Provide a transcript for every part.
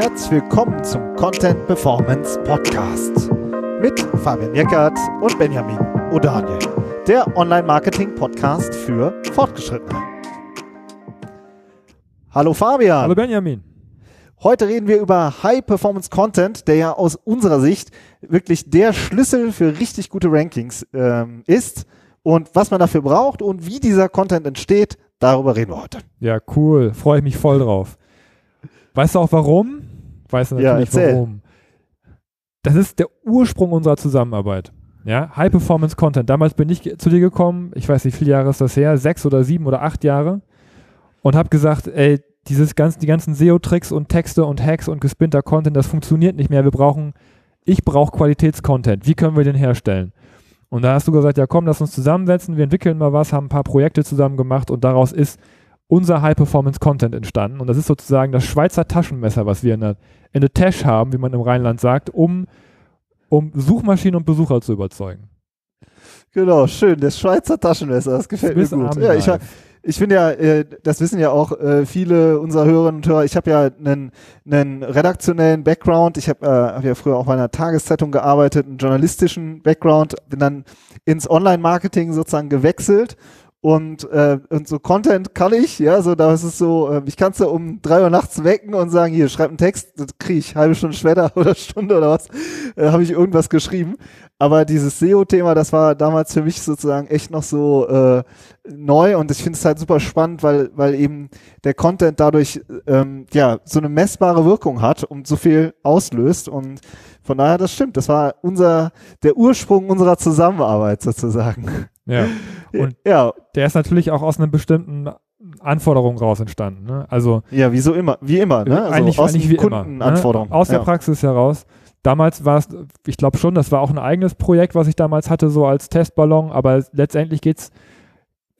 Herzlich willkommen zum Content Performance Podcast mit Fabian Jeckert und Benjamin O'Daniel, der Online-Marketing-Podcast für Fortgeschrittene. Hallo Fabian. Hallo Benjamin. Heute reden wir über High-Performance-Content, der ja aus unserer Sicht wirklich der Schlüssel für richtig gute Rankings ähm, ist und was man dafür braucht und wie dieser Content entsteht, darüber reden wir heute. Ja, cool. Freue ich mich voll drauf. Weißt du auch warum? Weißt du natürlich Ja, warum. Das ist der Ursprung unserer Zusammenarbeit. Ja, High Performance Content. Damals bin ich zu dir gekommen, ich weiß nicht, wie viele Jahre ist das her, sechs oder sieben oder acht Jahre und habe gesagt, ey, dieses ganzen, die ganzen SEO-Tricks und Texte und Hacks und gespinnter Content, das funktioniert nicht mehr. Wir brauchen, ich brauche Qualitätscontent. Wie können wir den herstellen? Und da hast du gesagt, ja komm, lass uns zusammensetzen, wir entwickeln mal was, haben ein paar Projekte zusammen gemacht und daraus ist unser High-Performance-Content entstanden. Und das ist sozusagen das Schweizer Taschenmesser, was wir in der, in der Tasche haben, wie man im Rheinland sagt, um, um Suchmaschinen und Besucher zu überzeugen. Genau, schön. Das Schweizer Taschenmesser, das gefällt Swiss mir gut. Army Ja, ich, ich finde ja, äh, das wissen ja auch äh, viele unserer Hörerinnen und Hörer, ich habe ja einen, einen redaktionellen Background. Ich habe äh, hab ja früher auch bei einer Tageszeitung gearbeitet, einen journalistischen Background, bin dann ins Online-Marketing sozusagen gewechselt. Und, äh, und so Content kann ich, ja, so da ist es so, äh, ich kann es so um drei Uhr nachts wecken und sagen, hier, schreib einen Text, das kriege ich halbe Stunde später oder Stunde oder was, äh, habe ich irgendwas geschrieben. Aber dieses SEO-Thema, das war damals für mich sozusagen echt noch so äh, neu und ich finde es halt super spannend, weil, weil eben der Content dadurch ähm, ja so eine messbare Wirkung hat und so viel auslöst. Und von daher, das stimmt, das war unser der Ursprung unserer Zusammenarbeit sozusagen. Ja. Und ja, der ist natürlich auch aus einer bestimmten Anforderung raus entstanden. Ne? Also ja, wie so immer, wie immer, ne? Also eigentlich, aus eigentlich wie immer. Kundenanforderungen. Ne? Aus der ja. Praxis heraus. Damals war es, ich glaube schon, das war auch ein eigenes Projekt, was ich damals hatte, so als Testballon, aber letztendlich geht's,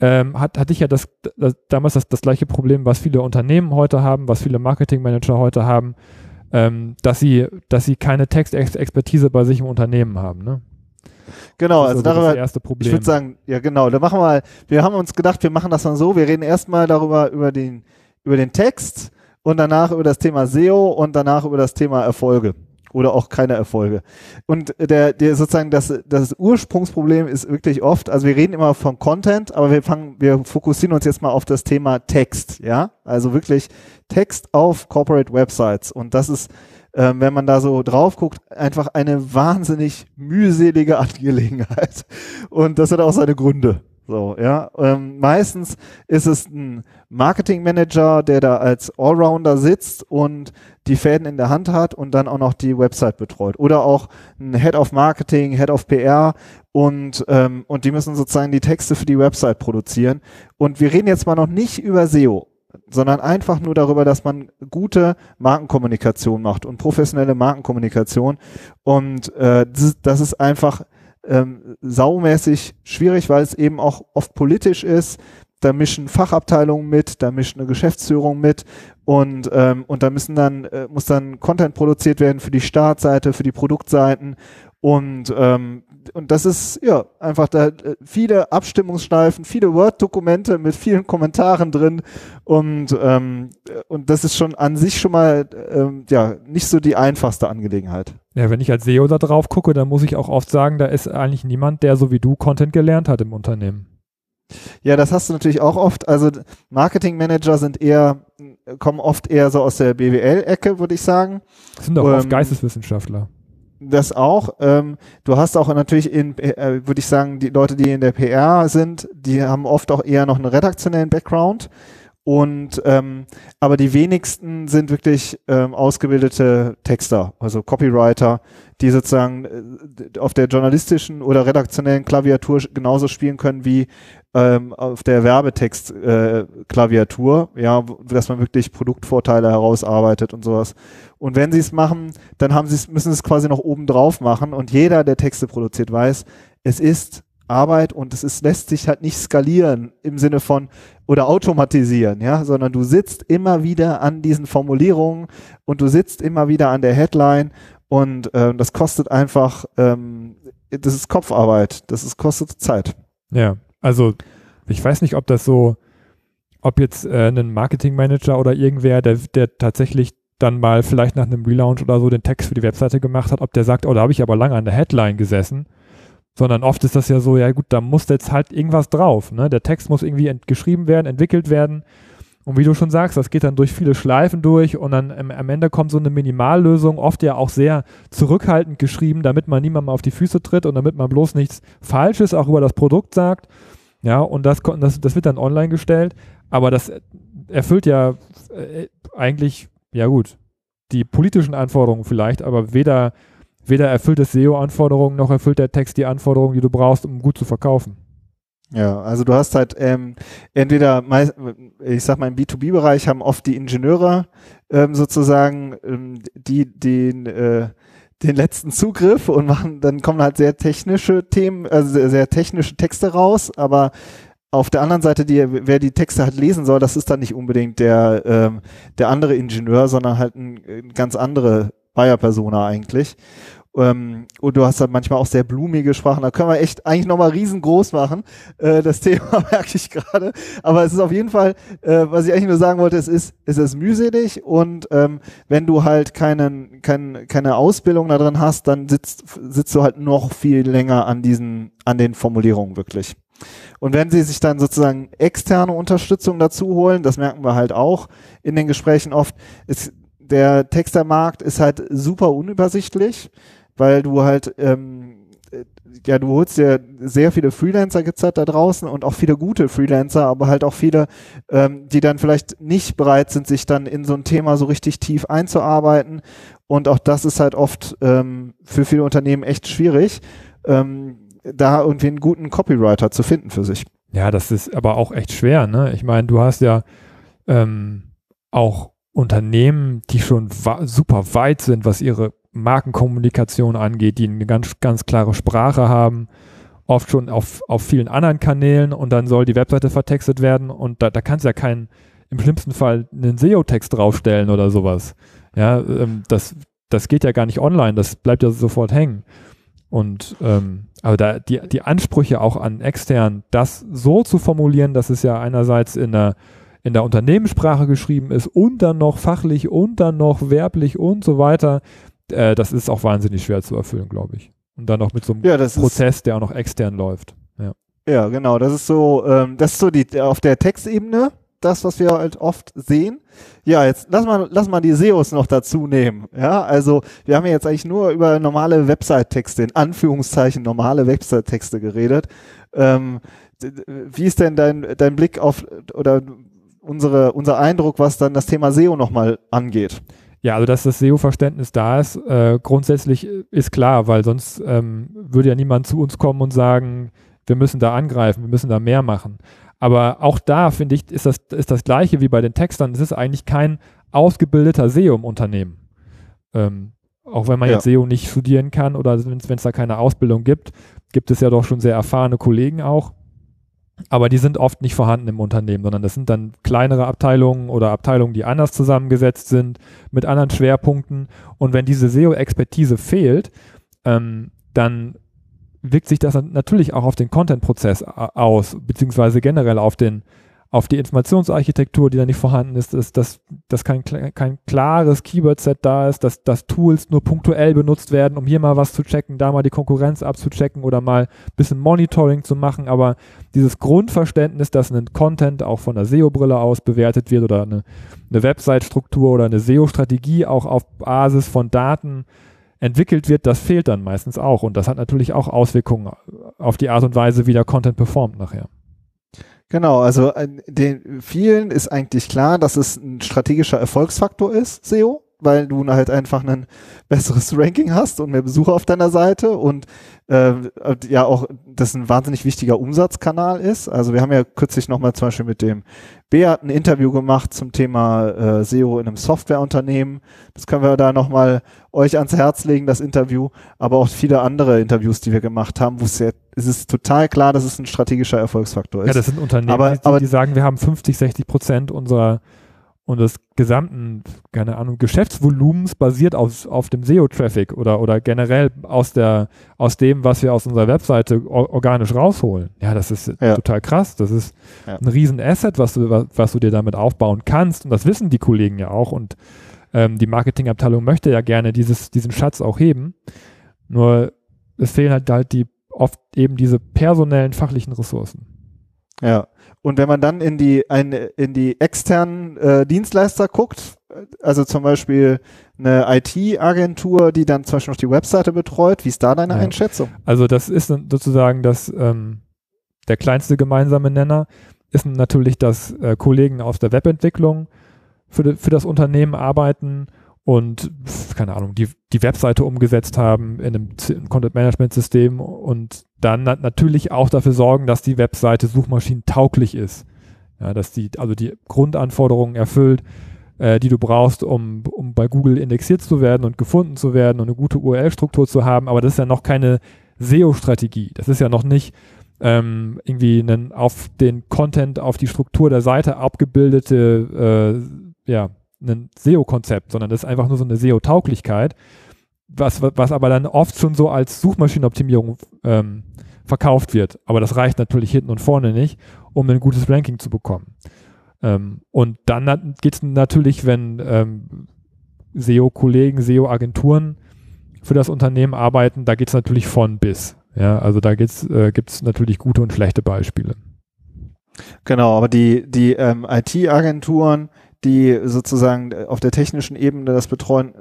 ähm, hat, hatte ich ja das, das damals das, das gleiche Problem, was viele Unternehmen heute haben, was viele Marketingmanager heute haben, ähm, dass sie, dass sie keine Textexpertise bei sich im Unternehmen haben. Ne? Genau, also ist so darüber, das erste Problem. Ich würde sagen, ja genau, da machen wir mal, wir haben uns gedacht, wir machen das dann so, wir reden erstmal darüber, über den, über den Text und danach über das Thema SEO und danach über das Thema Erfolge oder auch keine Erfolge. Und der, der sozusagen das, das Ursprungsproblem ist wirklich oft, also wir reden immer von Content, aber wir fangen, wir fokussieren uns jetzt mal auf das Thema Text, ja, also wirklich Text auf Corporate Websites und das ist ähm, wenn man da so drauf guckt, einfach eine wahnsinnig mühselige Angelegenheit. Und das hat auch seine Gründe. So, ja. Ähm, meistens ist es ein Marketingmanager, der da als Allrounder sitzt und die Fäden in der Hand hat und dann auch noch die Website betreut. Oder auch ein Head of Marketing, Head of PR und, ähm, und die müssen sozusagen die Texte für die Website produzieren. Und wir reden jetzt mal noch nicht über SEO sondern einfach nur darüber, dass man gute Markenkommunikation macht und professionelle Markenkommunikation. Und äh, das, das ist einfach ähm, saumäßig schwierig, weil es eben auch oft politisch ist. Da mischen Fachabteilungen mit, da mischt eine Geschäftsführung mit und, ähm, und da müssen dann, äh, muss dann Content produziert werden für die Startseite, für die Produktseiten und, ähm, und das ist ja einfach da äh, viele Abstimmungsschleifen, viele Word-Dokumente mit vielen Kommentaren drin und, ähm, und das ist schon an sich schon mal ähm, ja nicht so die einfachste Angelegenheit. Ja, wenn ich als SEO da drauf gucke, dann muss ich auch oft sagen, da ist eigentlich niemand, der so wie du Content gelernt hat im Unternehmen. Ja, das hast du natürlich auch oft. Also Marketingmanager sind eher, kommen oft eher so aus der BWL-Ecke, würde ich sagen. Das sind auch oft Ähm, Geisteswissenschaftler. Das auch. Ähm, du hast auch natürlich in, äh, würde ich sagen, die Leute, die in der PR sind, die haben oft auch eher noch einen redaktionellen Background. Und ähm, aber die wenigsten sind wirklich ähm, ausgebildete Texter, also Copywriter, die sozusagen äh, auf der journalistischen oder redaktionellen Klaviatur genauso spielen können wie ähm, auf der Werbetext-Klaviatur, äh, ja, dass man wirklich Produktvorteile herausarbeitet und sowas. Und wenn sie es machen, dann haben sie es, müssen sie es quasi noch oben drauf machen. Und jeder, der Texte produziert, weiß, es ist Arbeit und es ist, lässt sich halt nicht skalieren im Sinne von oder automatisieren, ja, sondern du sitzt immer wieder an diesen Formulierungen und du sitzt immer wieder an der Headline und ähm, das kostet einfach, ähm, das ist Kopfarbeit, das ist, kostet Zeit. Ja, also ich weiß nicht, ob das so, ob jetzt äh, ein Marketingmanager oder irgendwer, der, der tatsächlich dann mal vielleicht nach einem Relaunch oder so den Text für die Webseite gemacht hat, ob der sagt, oh, da habe ich aber lange an der Headline gesessen. Sondern oft ist das ja so, ja gut, da muss jetzt halt irgendwas drauf. Ne? Der Text muss irgendwie geschrieben werden, entwickelt werden. Und wie du schon sagst, das geht dann durch viele Schleifen durch und dann am, am Ende kommt so eine Minimallösung, oft ja auch sehr zurückhaltend geschrieben, damit man niemandem auf die Füße tritt und damit man bloß nichts Falsches auch über das Produkt sagt. Ja, und das, das, das wird dann online gestellt, aber das erfüllt ja äh, eigentlich, ja gut, die politischen Anforderungen vielleicht, aber weder, weder erfüllt es SEO-Anforderungen noch erfüllt der Text die Anforderungen, die du brauchst, um gut zu verkaufen. Ja, also du hast halt ähm, entweder, ich sag mal im B2B-Bereich haben oft die Ingenieure ähm, sozusagen ähm, die den äh, den letzten Zugriff und machen, dann kommen halt sehr technische Themen, also sehr, sehr technische Texte raus, aber auf der anderen Seite, die, wer die Texte halt lesen soll, das ist dann nicht unbedingt der, ähm, der andere Ingenieur, sondern halt ein, ein ganz andere Buyer-Persona eigentlich. Ähm, und du hast halt manchmal auch sehr blumige Sprachen. Da können wir echt eigentlich nochmal riesengroß machen. Äh, das Thema merke ich gerade. Aber es ist auf jeden Fall, äh, was ich eigentlich nur sagen wollte, es ist, es ist mühselig und ähm, wenn du halt keinen, kein, keine Ausbildung da drin hast, dann sitzt, sitzt du halt noch viel länger an diesen, an den Formulierungen wirklich. Und wenn sie sich dann sozusagen externe Unterstützung dazu holen, das merken wir halt auch in den Gesprächen oft, ist, der Textermarkt ist halt super unübersichtlich weil du halt, ähm, ja, du holst dir sehr viele Freelancer halt da draußen und auch viele gute Freelancer, aber halt auch viele, ähm, die dann vielleicht nicht bereit sind, sich dann in so ein Thema so richtig tief einzuarbeiten. Und auch das ist halt oft ähm, für viele Unternehmen echt schwierig, ähm, da irgendwie einen guten Copywriter zu finden für sich. Ja, das ist aber auch echt schwer, ne? Ich meine, du hast ja ähm, auch Unternehmen, die schon super weit sind, was ihre Markenkommunikation angeht, die eine ganz, ganz klare Sprache haben, oft schon auf, auf vielen anderen Kanälen und dann soll die Webseite vertextet werden und da, da kannst du ja keinen, im schlimmsten Fall einen SEO-Text draufstellen oder sowas. Ja, ähm, das, das geht ja gar nicht online, das bleibt ja sofort hängen. Und ähm, aber da die, die Ansprüche auch an extern, das so zu formulieren, dass es ja einerseits in der in der Unternehmenssprache geschrieben ist und dann noch fachlich und dann noch werblich und so weiter, äh, das ist auch wahnsinnig schwer zu erfüllen, glaube ich. Und dann noch mit so einem ja, Prozess, der auch noch extern läuft. Ja, ja genau. Das ist so, ähm, das ist so die auf der Textebene das, was wir halt oft sehen. Ja, jetzt lass mal, lass mal die SEOs noch dazu nehmen. Ja, also wir haben ja jetzt eigentlich nur über normale Website-Texte, in Anführungszeichen normale Website-Texte geredet. Ähm, wie ist denn dein, dein Blick auf oder unsere, unser Eindruck, was dann das Thema SEO nochmal angeht? Ja, also dass das SEO-Verständnis da ist, äh, grundsätzlich ist klar, weil sonst ähm, würde ja niemand zu uns kommen und sagen, wir müssen da angreifen, wir müssen da mehr machen. Aber auch da, finde ich, ist das, ist das gleiche wie bei den Textern. Es ist eigentlich kein ausgebildeter SEO im Unternehmen. Ähm, auch wenn man ja. jetzt SEO nicht studieren kann oder wenn es da keine Ausbildung gibt, gibt es ja doch schon sehr erfahrene Kollegen auch. Aber die sind oft nicht vorhanden im Unternehmen, sondern das sind dann kleinere Abteilungen oder Abteilungen, die anders zusammengesetzt sind, mit anderen Schwerpunkten. Und wenn diese SEO-Expertise fehlt, ähm, dann wirkt sich das natürlich auch auf den Content-Prozess aus, beziehungsweise generell auf den auf die Informationsarchitektur, die da nicht vorhanden ist, ist dass, dass kein, kein klares Keyword-Set da ist, dass, dass Tools nur punktuell benutzt werden, um hier mal was zu checken, da mal die Konkurrenz abzuchecken oder mal ein bisschen Monitoring zu machen. Aber dieses Grundverständnis, dass ein Content auch von der SEO-Brille aus bewertet wird oder eine, eine Website-Struktur oder eine SEO-Strategie auch auf Basis von Daten entwickelt wird, das fehlt dann meistens auch. Und das hat natürlich auch Auswirkungen auf die Art und Weise, wie der Content performt nachher. Genau, also äh, den vielen ist eigentlich klar, dass es ein strategischer Erfolgsfaktor ist, SEO, weil du halt einfach ein besseres Ranking hast und mehr Besucher auf deiner Seite und äh, ja auch das ein wahnsinnig wichtiger Umsatzkanal ist. Also wir haben ja kürzlich nochmal zum Beispiel mit dem Beat ein Interview gemacht zum Thema äh, SEO in einem Softwareunternehmen. Das können wir da nochmal euch ans Herz legen, das Interview, aber auch viele andere Interviews, die wir gemacht haben, wo es ja es ist total klar, dass es ein strategischer Erfolgsfaktor ist. Ja, das sind Unternehmen, aber, die, aber, die sagen, wir haben 50, 60 Prozent unserer unseres gesamten, keine Ahnung, Geschäftsvolumens basiert auf, auf dem SEO-Traffic oder, oder generell aus der, aus dem, was wir aus unserer Webseite organisch rausholen. Ja, das ist ja. total krass. Das ist ja. ein riesen Asset, was du, was, was du dir damit aufbauen kannst. Und das wissen die Kollegen ja auch. Und Ähm, die Marketingabteilung möchte ja gerne dieses, diesen Schatz auch heben. Nur es fehlen halt, halt die oft eben diese personellen, fachlichen Ressourcen. Ja. Und wenn man dann in die, ein, in die externen äh, Dienstleister guckt, also zum Beispiel eine IT-Agentur, die dann zum Beispiel noch die Webseite betreut, wie ist da deine ja. Einschätzung? Also das ist sozusagen das, ähm, der kleinste gemeinsame Nenner, ist natürlich, dass äh, Kollegen aus der Webentwicklung für, für das Unternehmen arbeiten und keine Ahnung, die, die Webseite umgesetzt haben in einem Content-Management-System und dann na natürlich auch dafür sorgen, dass die Webseite suchmaschinentauglich ist. Ja, dass die, also die Grundanforderungen erfüllt, äh, die du brauchst, um, um bei Google indexiert zu werden und gefunden zu werden und eine gute URL-Struktur zu haben. Aber das ist ja noch keine SEO-Strategie. Das ist ja noch nicht ähm, irgendwie einen auf den Content, auf die Struktur der Seite abgebildete, äh, ja, ein SEO-Konzept, sondern das ist einfach nur so eine SEO-Tauglichkeit, was, was aber dann oft schon so als Suchmaschinenoptimierung ähm, verkauft wird. Aber das reicht natürlich hinten und vorne nicht, um ein gutes Ranking zu bekommen. Ähm, und dann geht es natürlich, wenn ähm, SEO-Kollegen, SEO-Agenturen für das Unternehmen arbeiten, da geht es natürlich von bis. Ja, also da äh, gibt es natürlich gute und schlechte Beispiele. Genau, aber die, die ähm, IT-Agenturen, die sozusagen auf der technischen Ebene das betreuen,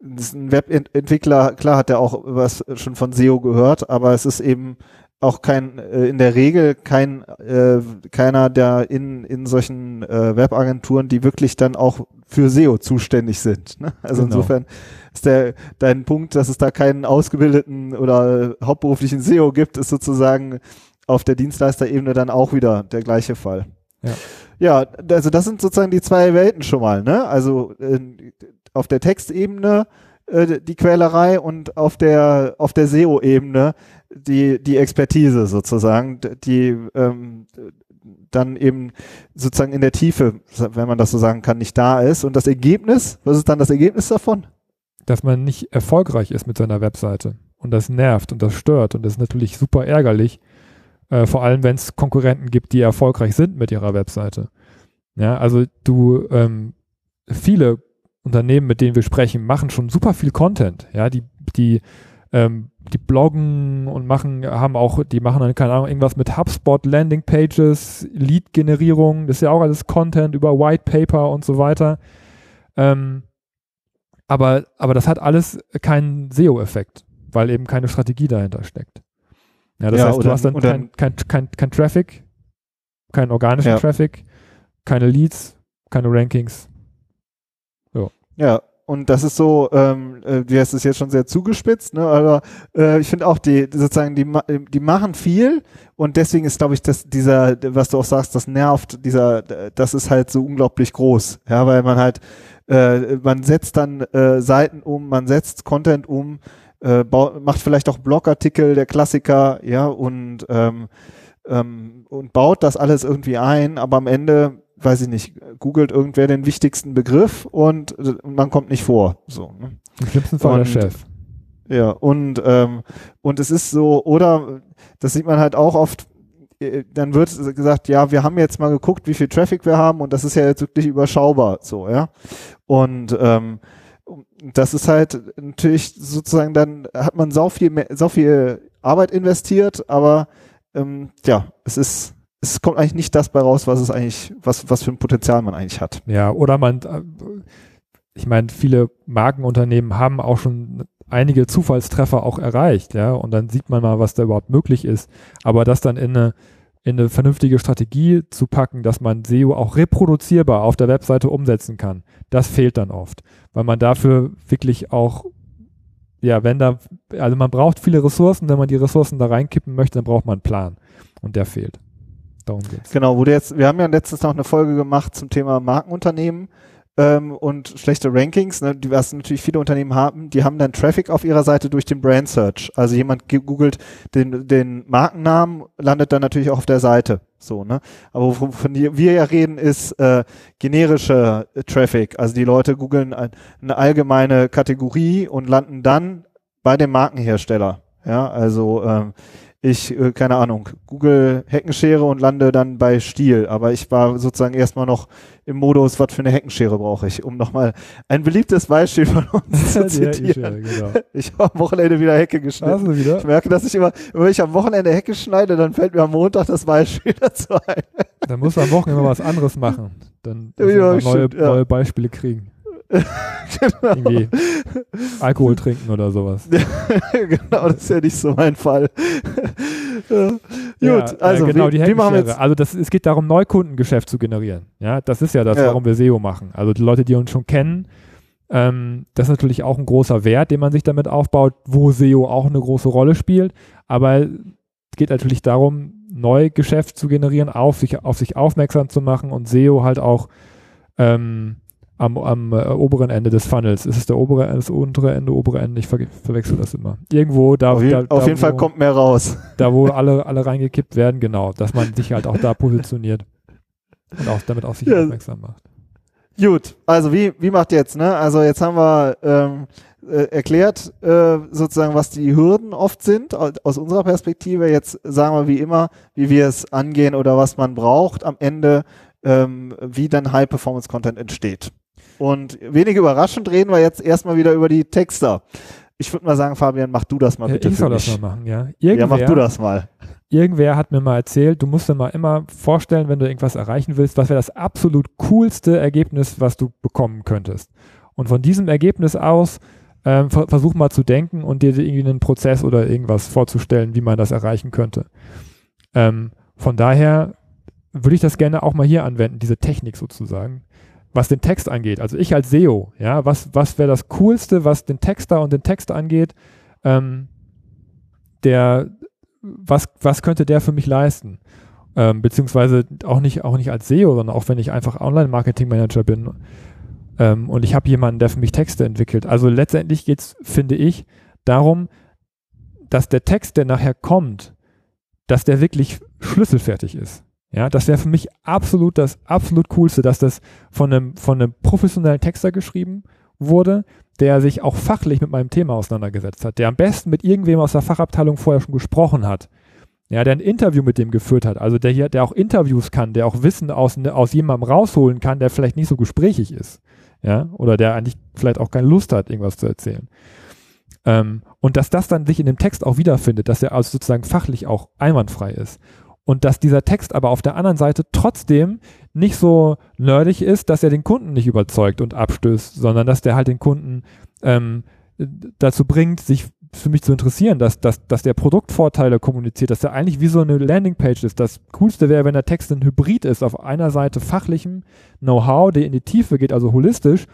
das ist ein Webentwickler, klar hat er auch was schon von SEO gehört, aber es ist eben auch kein äh, in der Regel kein äh, keiner der in in solchen äh, Webagenturen, die wirklich dann auch für SEO zuständig sind. Ne? Also genau. insofern ist der dein Punkt, dass es da keinen ausgebildeten oder hauptberuflichen SEO gibt, ist sozusagen auf der Dienstleisterebene dann auch wieder der gleiche Fall. Ja. Ja, also das sind sozusagen die zwei Welten schon mal, ne? Also äh, auf der Textebene äh, die Quälerei und auf der auf der SEO-Ebene die, die Expertise sozusagen, die ähm, dann eben sozusagen in der Tiefe, wenn man das so sagen kann, nicht da ist. Und das Ergebnis, was ist dann das Ergebnis davon? Dass man nicht erfolgreich ist mit seiner Webseite. Und das nervt und das stört und das ist natürlich super ärgerlich, äh, vor allem wenn es Konkurrenten gibt, die erfolgreich sind mit ihrer Webseite. Ja, also du, ähm, viele Unternehmen, mit denen wir sprechen, machen schon super viel Content. Ja, die, die ähm, die bloggen und machen, haben auch, die machen dann, keine Ahnung, irgendwas mit HubSpot, Landingpages, Lead-Generierung, das ist ja auch alles Content über White Paper und so weiter. Ähm, aber, aber das hat alles keinen SEO-Effekt, weil eben keine Strategie dahinter steckt. Ja, das ja, heißt, du hast dann kein, kein, kein, kein Traffic, keinen organischen ja. Traffic, keine Leads, keine Rankings. Ja. Ja, und das ist so, ähm, äh, du hast es jetzt schon sehr zugespitzt, ne? aber äh, ich finde auch, die sozusagen, die, die machen viel und deswegen ist, glaube ich, dass dieser, was du auch sagst, das nervt, dieser, das ist halt so unglaublich groß, ja, weil man halt, äh, man setzt dann äh, Seiten um, man setzt Content um, äh, macht vielleicht auch Blogartikel, der Klassiker, ja, und ähm, ähm, und baut das alles irgendwie ein, aber am Ende weiß ich nicht, googelt irgendwer den wichtigsten Begriff und, und man kommt nicht vor. So, ne? Im schlimmsten Fall und, der Chef. Ja, und, ähm, und es ist so, oder das sieht man halt auch oft, äh, dann wird gesagt, ja, wir haben jetzt mal geguckt, wie viel Traffic wir haben und das ist ja jetzt wirklich überschaubar, so, ja. Und ähm, das ist halt natürlich sozusagen, dann hat man so viel, so viel Arbeit investiert, aber ähm, ja, es ist es kommt eigentlich nicht das bei raus, was es eigentlich, was, was für ein Potenzial man eigentlich hat. Ja, oder man, äh, ich meine, viele Markenunternehmen haben auch schon einige Zufallstreffer auch erreicht, ja, und dann sieht man mal, was da überhaupt möglich ist. Aber das dann in eine, in eine vernünftige Strategie zu packen, dass man SEO auch reproduzierbar auf der Webseite umsetzen kann, das fehlt dann oft, weil man dafür wirklich auch ja, wenn da, also man braucht viele Ressourcen, wenn man die Ressourcen da reinkippen möchte, dann braucht man einen Plan und der fehlt. Darum geht's. Genau, wo du jetzt, wir haben ja letztens noch eine Folge gemacht zum Thema Markenunternehmen ähm, und schlechte Rankings, ne, die was natürlich viele Unternehmen haben, die haben dann Traffic auf ihrer Seite durch den Brand Search. Also jemand googelt den, den Markennamen, landet dann natürlich auch auf der Seite. So, ne? Aber wovon wir ja reden, ist äh, generische Traffic. Also die Leute googeln ein, eine allgemeine Kategorie und landen dann bei dem Markenhersteller. Ja, also ähm, ich, äh, keine Ahnung, Google Heckenschere und lande dann bei Stiel. Aber ich war sozusagen erstmal noch im Modus, was für eine Heckenschere brauche ich, um nochmal ein beliebtes Beispiel von uns zu zitieren. genau. Ich habe am Wochenende wieder Hecke geschnitten. Ich merke, dass ich immer, wenn ich am Wochenende Hecke schneide, dann fällt mir am Montag das Beispiel dazu ein. Dann musst du am Wochenende was anderes machen. Dann ja, neue, stimmt, ja. neue Beispiele kriegen. genau. Irgendwie Alkohol trinken oder sowas. genau, das ist ja nicht so mein Fall. ja. Gut, also äh, genau, wie, die wie machen wir jetzt? Also das, es geht darum, Neukundengeschäft zu generieren. Ja, das ist ja das, warum wir SEO machen. Also die Leute, die uns schon kennen, ähm, das ist natürlich auch ein großer Wert, den man sich damit aufbaut, wo SEO auch eine große Rolle spielt. Aber es geht natürlich darum, Neugeschäft zu generieren, auf sich, auf sich aufmerksam zu machen und SEO halt auch ähm, am, am äh, oberen Ende des Funnels. Ist es der obere, das untere Ende, obere Ende? Ich ver verwechsel das immer. Irgendwo da. Auf, je, da, auf jeden wo, Fall kommt mehr raus. Da, wo alle, alle reingekippt werden, genau. Dass man sich halt auch da positioniert und auch damit auf sich ja. aufmerksam macht. Gut, also wie, wie macht jetzt, ne? Also jetzt haben wir ähm, äh, erklärt, äh, sozusagen, was die Hürden oft sind, aus unserer Perspektive. Jetzt sagen wir wie immer, wie wir es angehen oder was man braucht am Ende, ähm, wie dann High-Performance-Content entsteht. Und wenig überraschend reden wir jetzt erstmal wieder über die Texter. Ich würde mal sagen, Fabian, mach du das mal bitte. Ich soll das mal machen, ja. Irgendwer, ja, mach du das mal. Irgendwer hat mir mal erzählt, du musst dir mal immer vorstellen, wenn du irgendwas erreichen willst, was wäre das absolut coolste Ergebnis, was du bekommen könntest. Und von diesem Ergebnis aus ähm, versuch mal zu denken und dir irgendwie einen Prozess oder irgendwas vorzustellen, wie man das erreichen könnte. Ähm, von daher würde ich das gerne auch mal hier anwenden, diese Technik sozusagen was den Text angeht. Also ich als SEO, ja, was, was wäre das Coolste, was den Texter und den Text angeht, ähm, der, was, was könnte der für mich leisten? Ähm, beziehungsweise auch nicht, auch nicht als SEO, sondern auch wenn ich einfach Online-Marketing-Manager bin ähm, und ich habe jemanden, der für mich Texte entwickelt. Also letztendlich geht es, finde ich, darum, dass der Text, der nachher kommt, dass der wirklich schlüsselfertig ist. Ja, das wäre für mich absolut das absolut coolste, dass das von einem, von einem professionellen Texter geschrieben wurde, der sich auch fachlich mit meinem Thema auseinandergesetzt hat, der am besten mit irgendwem aus der Fachabteilung vorher schon gesprochen hat. Ja, der ein Interview mit dem geführt hat, also der hier, der auch Interviews kann, der auch Wissen aus, aus jemandem rausholen kann, der vielleicht nicht so gesprächig ist. Ja, oder der eigentlich vielleicht auch keine Lust hat, irgendwas zu erzählen. Ähm, und dass das dann sich in dem Text auch wiederfindet, dass er also sozusagen fachlich auch einwandfrei ist. Und dass dieser Text aber auf der anderen Seite trotzdem nicht so nerdig ist, dass er den Kunden nicht überzeugt und abstößt, sondern dass der halt den Kunden ähm, dazu bringt, sich für mich zu interessieren, dass, dass, dass der Produktvorteile kommuniziert, dass der eigentlich wie so eine Landingpage ist. Das Coolste wäre, wenn der Text ein Hybrid ist, auf einer Seite fachlichem Know-how, der in die Tiefe geht, also holistisch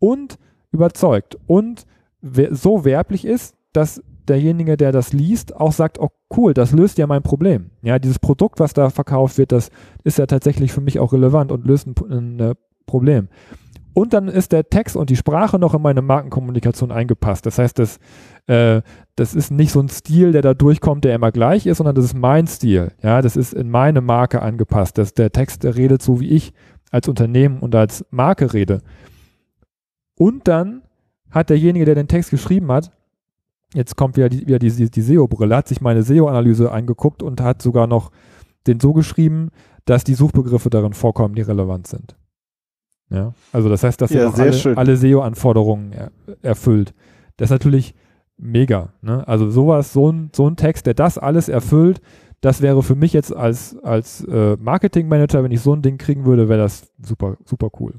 und überzeugt und so werblich ist, dass derjenige, der das liest, auch sagt, oh cool, das löst ja mein Problem. Ja, dieses Produkt, was da verkauft wird, das ist ja tatsächlich für mich auch relevant und löst ein, ein äh, Problem. Und dann ist der Text und die Sprache noch in meine Markenkommunikation eingepasst. Das heißt, das, äh, das ist nicht so ein Stil, der da durchkommt, der immer gleich ist, sondern das ist mein Stil. Ja, das ist in meine Marke angepasst. Das, der Text, der redet so, wie ich als Unternehmen und als Marke rede. Und dann hat derjenige, der den Text geschrieben hat, Jetzt kommt wieder die, wieder die, die SEO-Brille, hat sich meine SEO-Analyse angeguckt und hat sogar noch den so geschrieben, dass die Suchbegriffe darin vorkommen, die relevant sind. Ja, also das heißt, dass ja, er alle, alle SEO-Anforderungen er, erfüllt. Das ist natürlich mega. Ne? Also sowas, so ein, so ein Text, der das alles erfüllt, das wäre für mich jetzt als, als äh, Marketing-Manager, wenn ich so ein Ding kriegen würde, wäre das super, super cool.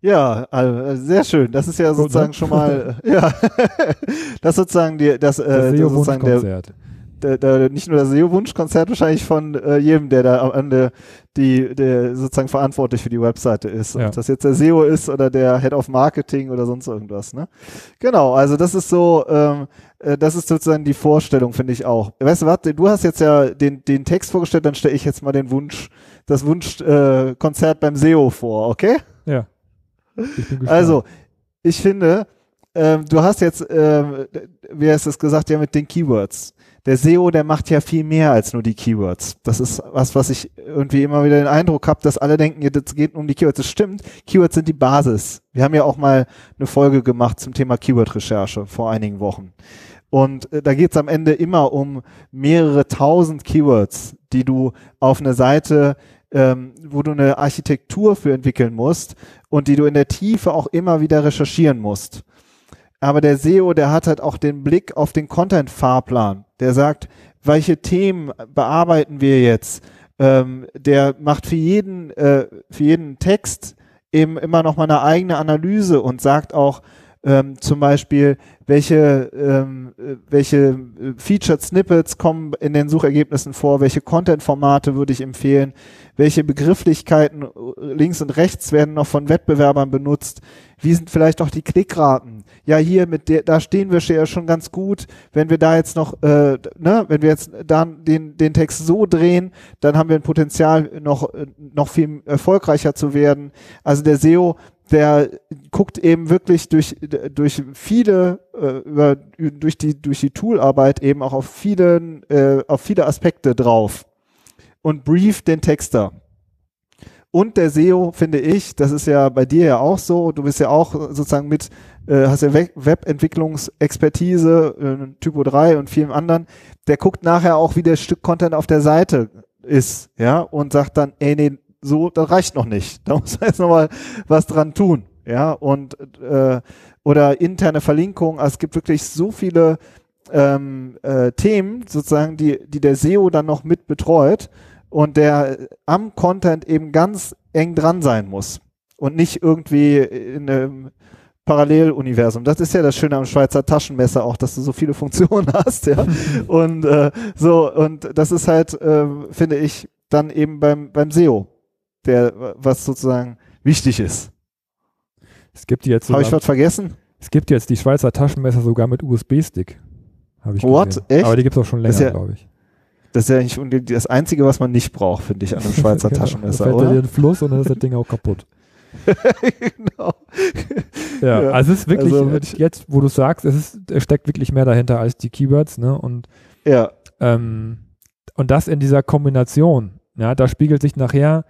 Ja, also sehr schön. Das ist ja sozusagen Gut, ne? schon mal, ja, das sozusagen die, das, äh, das, das sozusagen der, der, der, nicht nur das SEO-Wunschkonzert wahrscheinlich von äh, jedem, der da am Ende die, der sozusagen verantwortlich für die Webseite ist. Ja. Ob das jetzt der SEO ist oder der Head of Marketing oder sonst irgendwas, ne? Genau, also das ist so, ähm, äh, das ist sozusagen die Vorstellung, finde ich auch. Weißt du was, du hast jetzt ja den, den Text vorgestellt, dann stelle ich jetzt mal den Wunsch, das Wunschkonzert äh, beim SEO vor, okay? Also, ich finde, ähm, du hast jetzt, ähm, wie hast du es gesagt, ja mit den Keywords. Der SEO, der macht ja viel mehr als nur die Keywords. Das ist was, was ich irgendwie immer wieder den Eindruck habe, dass alle denken, es geht um die Keywords. Das stimmt. Keywords sind die Basis. Wir haben ja auch mal eine Folge gemacht zum Thema Keyword-Recherche vor einigen Wochen. Und äh, da geht es am Ende immer um mehrere tausend Keywords, die du auf eine Seite, ähm, wo du eine Architektur für entwickeln musst und die du in der Tiefe auch immer wieder recherchieren musst. Aber der SEO, der hat halt auch den Blick auf den Content-Fahrplan. Der sagt, welche Themen bearbeiten wir jetzt? Ähm, der macht für jeden, äh, für jeden Text eben immer noch mal eine eigene Analyse und sagt auch ähm, zum Beispiel, welche, ähm, welche äh, Featured Snippets kommen in den Suchergebnissen vor, welche Content-Formate würde ich empfehlen, welche Begrifflichkeiten äh, links und rechts werden noch von Wettbewerbern benutzt, wie sind vielleicht auch die Klickraten. Ja, hier mit der, da stehen wir schon ganz gut. Wenn wir da jetzt noch, äh, ne, wenn wir jetzt dann den, den Text so drehen, dann haben wir ein Potenzial, noch, äh, noch viel erfolgreicher zu werden. Also der SEO der guckt eben wirklich durch, durch viele, äh, über, durch die, durch die Toolarbeit eben auch auf viele, äh, auf viele Aspekte drauf und brieft den Texter. Und der SEO, finde ich, das ist ja bei dir ja auch so, du bist ja auch sozusagen mit, äh, hast ja Webentwicklungsexpertise, äh, Typo 3 und vielen anderen, der guckt nachher auch, wie der Stück Content auf der Seite ist, ja, und sagt dann, ey, nee, so, das reicht noch nicht. Da muss man jetzt nochmal was dran tun. Ja, und äh, oder interne Verlinkung. Also es gibt wirklich so viele ähm, äh, Themen, sozusagen, die, die der SEO dann noch mit betreut und der am Content eben ganz eng dran sein muss und nicht irgendwie in einem Paralleluniversum. Das ist ja das Schöne am Schweizer Taschenmesser auch, dass du so viele Funktionen hast, ja. und äh, so, und das ist halt, äh, finde ich, dann eben beim, beim SEO der, was sozusagen wichtig ist. Es gibt jetzt Habe ich was vergessen? Es gibt jetzt die Schweizer Taschenmesser sogar mit USB-Stick. Habe ich What? Gesehen. Echt? Aber die gibt es auch schon länger, ja, glaube ich. Das ist ja eigentlich das Einzige, was man nicht braucht, finde ich, an einem Schweizer genau. Taschenmesser. Da fällt oder? dir den Fluss und dann ist das Ding auch kaputt. genau. Ja, ja, also es ist wirklich, also jetzt, wo du sagst, es, ist, es steckt wirklich mehr dahinter als die Keywords, ne? Und, ja. Ähm, und das in dieser Kombination, ja, da spiegelt sich nachher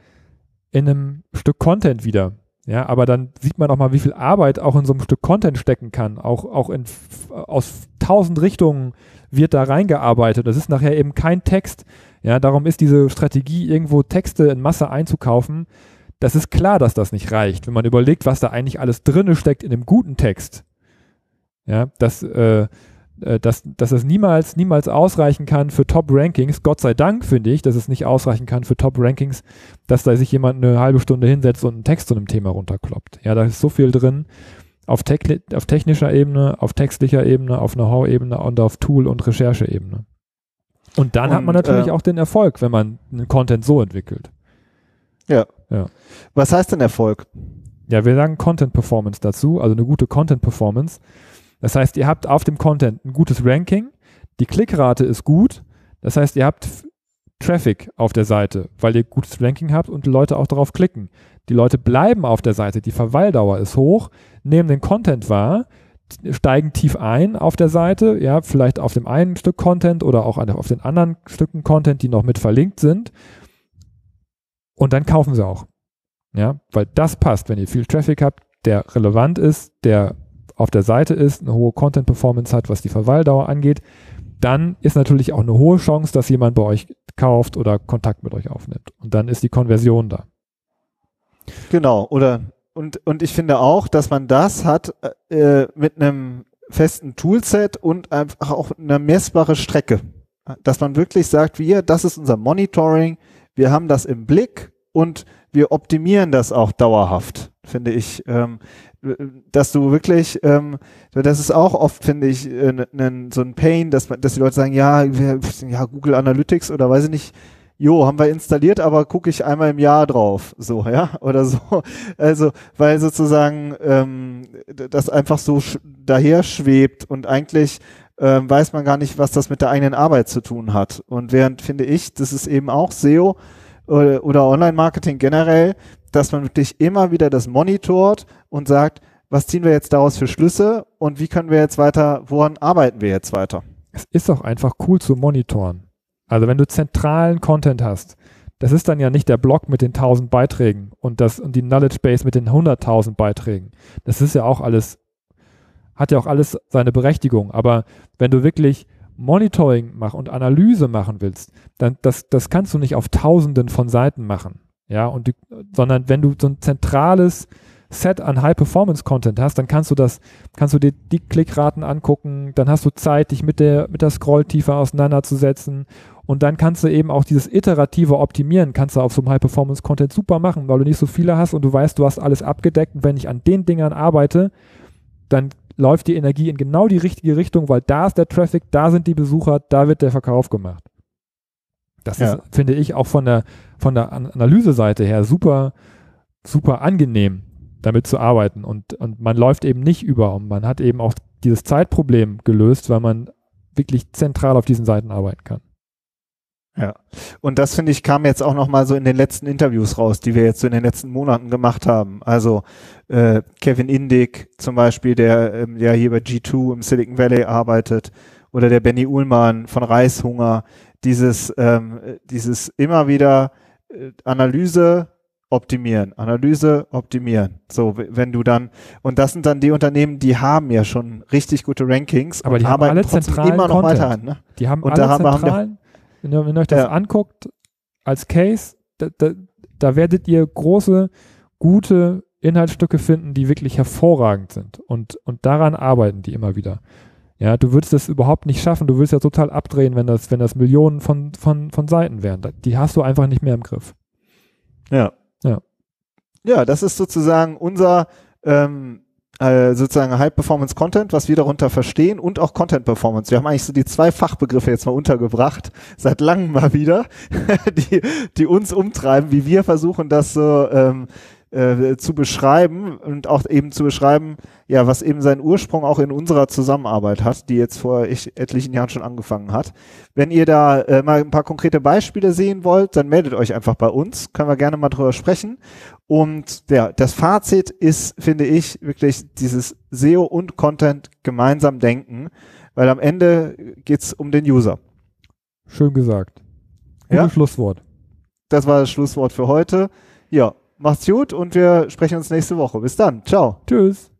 in einem Stück Content wieder. Ja, aber dann sieht man auch mal, wie viel Arbeit auch in so einem Stück Content stecken kann. Auch, auch in, aus tausend Richtungen wird da reingearbeitet. Das ist nachher eben kein Text. Ja, darum ist diese Strategie, irgendwo Texte in Masse einzukaufen. Das ist klar, dass das nicht reicht. Wenn man überlegt, was da eigentlich alles drinne steckt in einem guten Text. Ja, das, äh, dass, dass es niemals, niemals ausreichen kann für Top-Rankings. Gott sei Dank finde ich, dass es nicht ausreichen kann für Top-Rankings, dass da sich jemand eine halbe Stunde hinsetzt und einen Text zu einem Thema runterkloppt. Ja, da ist so viel drin auf, auf technischer Ebene, auf textlicher Ebene, auf Know-how-Ebene und auf Tool- und Recherche-Ebene. Und dann und, hat man natürlich äh, auch den Erfolg, wenn man einen Content so entwickelt. Ja. ja. Was heißt denn Erfolg? Ja, wir sagen Content Performance dazu, also eine gute Content Performance. Das heißt, ihr habt auf dem Content ein gutes Ranking, die Klickrate ist gut, das heißt, ihr habt Traffic auf der Seite, weil ihr gutes Ranking habt und die Leute auch darauf klicken. Die Leute bleiben auf der Seite, die Verweildauer ist hoch, nehmen den Content wahr, steigen tief ein auf der Seite, ja, vielleicht auf dem einen Stück Content oder auch auf den anderen Stücken Content, die noch mit verlinkt sind. Und dann kaufen sie auch. Ja, weil das passt, wenn ihr viel Traffic habt, der relevant ist, der auf der Seite ist, eine hohe Content-Performance hat, was die Verweildauer angeht, dann ist natürlich auch eine hohe Chance, dass jemand bei euch kauft oder Kontakt mit euch aufnimmt. Und dann ist die Konversion da. Genau, oder und, und ich finde auch, dass man das hat äh, mit einem festen Toolset und einfach auch eine messbare Strecke. Dass man wirklich sagt, wir, das ist unser Monitoring, wir haben das im Blick und wir optimieren das auch dauerhaft, finde ich. Ähm, dass du wirklich, ähm, das ist auch oft, finde ich, äh, so ein Pain, dass, man, dass die Leute sagen, ja, ja, Google Analytics oder weiß ich nicht, jo, haben wir installiert, aber gucke ich einmal im Jahr drauf, so, ja, oder so. Also, weil sozusagen ähm, das einfach so daher schwebt und eigentlich ähm, weiß man gar nicht, was das mit der eigenen Arbeit zu tun hat. Und während, finde ich, das ist eben auch SEO oder, oder Online-Marketing generell, dass man wirklich immer wieder das monitort und sagt, was ziehen wir jetzt daraus für Schlüsse und wie können wir jetzt weiter, woran arbeiten wir jetzt weiter? Es ist auch einfach cool zu monitoren. Also wenn du zentralen Content hast, das ist dann ja nicht der Blog mit den 1000 Beiträgen und das und die Knowledge Base mit den 100.000 Beiträgen. Das ist ja auch alles hat ja auch alles seine Berechtigung. Aber wenn du wirklich Monitoring machen und Analyse machen willst, dann das, das kannst du nicht auf Tausenden von Seiten machen. Ja, und die, sondern wenn du so ein zentrales Set an High-Performance-Content hast, dann kannst du das, kannst du dir die Klickraten angucken, dann hast du Zeit, dich mit der, mit der Scrolltiefe auseinanderzusetzen und dann kannst du eben auch dieses iterative Optimieren, kannst du auf so einem High-Performance-Content super machen, weil du nicht so viele hast und du weißt, du hast alles abgedeckt und wenn ich an den Dingern arbeite, dann läuft die Energie in genau die richtige Richtung, weil da ist der Traffic, da sind die Besucher, da wird der Verkauf gemacht. Das ja. ist, finde ich, auch von der, von der Analyseseite her super, super angenehm, damit zu arbeiten. Und, und man läuft eben nicht über und man hat eben auch dieses Zeitproblem gelöst, weil man wirklich zentral auf diesen Seiten arbeiten kann. Ja, und das finde ich kam jetzt auch noch mal so in den letzten Interviews raus, die wir jetzt so in den letzten Monaten gemacht haben. Also äh, Kevin Indig zum Beispiel, der ähm, ja hier bei G2 im Silicon Valley arbeitet, oder der Benny Uhlmann von Reishunger. Dieses ähm, dieses immer wieder äh, Analyse optimieren, Analyse optimieren. So, wenn du dann und das sind dann die Unternehmen, die haben ja schon richtig gute Rankings, aber die haben alle zentralen immer noch Content. weiter an. Ne? Die haben und alle da zentralen. Haben wenn ihr, wenn ihr euch das ja. anguckt als Case, da, da, da werdet ihr große, gute Inhaltsstücke finden, die wirklich hervorragend sind. Und, und daran arbeiten die immer wieder. Ja, du würdest das überhaupt nicht schaffen. Du würdest ja total abdrehen, wenn das, wenn das Millionen von, von, von Seiten wären. Die hast du einfach nicht mehr im Griff. Ja. Ja. Ja, das ist sozusagen unser ähm, äh, sozusagen High-Performance-Content, was wir darunter verstehen und auch Content-Performance. Wir haben eigentlich so die zwei Fachbegriffe jetzt mal untergebracht, seit langem mal wieder, die, die uns umtreiben, wie wir versuchen, das so ähm, äh, zu beschreiben und auch eben zu beschreiben, ja, was eben seinen Ursprung auch in unserer Zusammenarbeit hat, die jetzt vor ich, etlichen Jahren schon angefangen hat. Wenn ihr da äh, mal ein paar konkrete Beispiele sehen wollt, dann meldet euch einfach bei uns, können wir gerne mal drüber sprechen. Und ja, das Fazit ist, finde ich, wirklich dieses SEO und Content gemeinsam denken, weil am Ende geht's um den User. Schön gesagt. Gutes ja? Schlusswort. Das war das Schlusswort für heute. Ja, Macht's gut und wir sprechen uns nächste Woche. Bis dann. Ciao. Tschüss.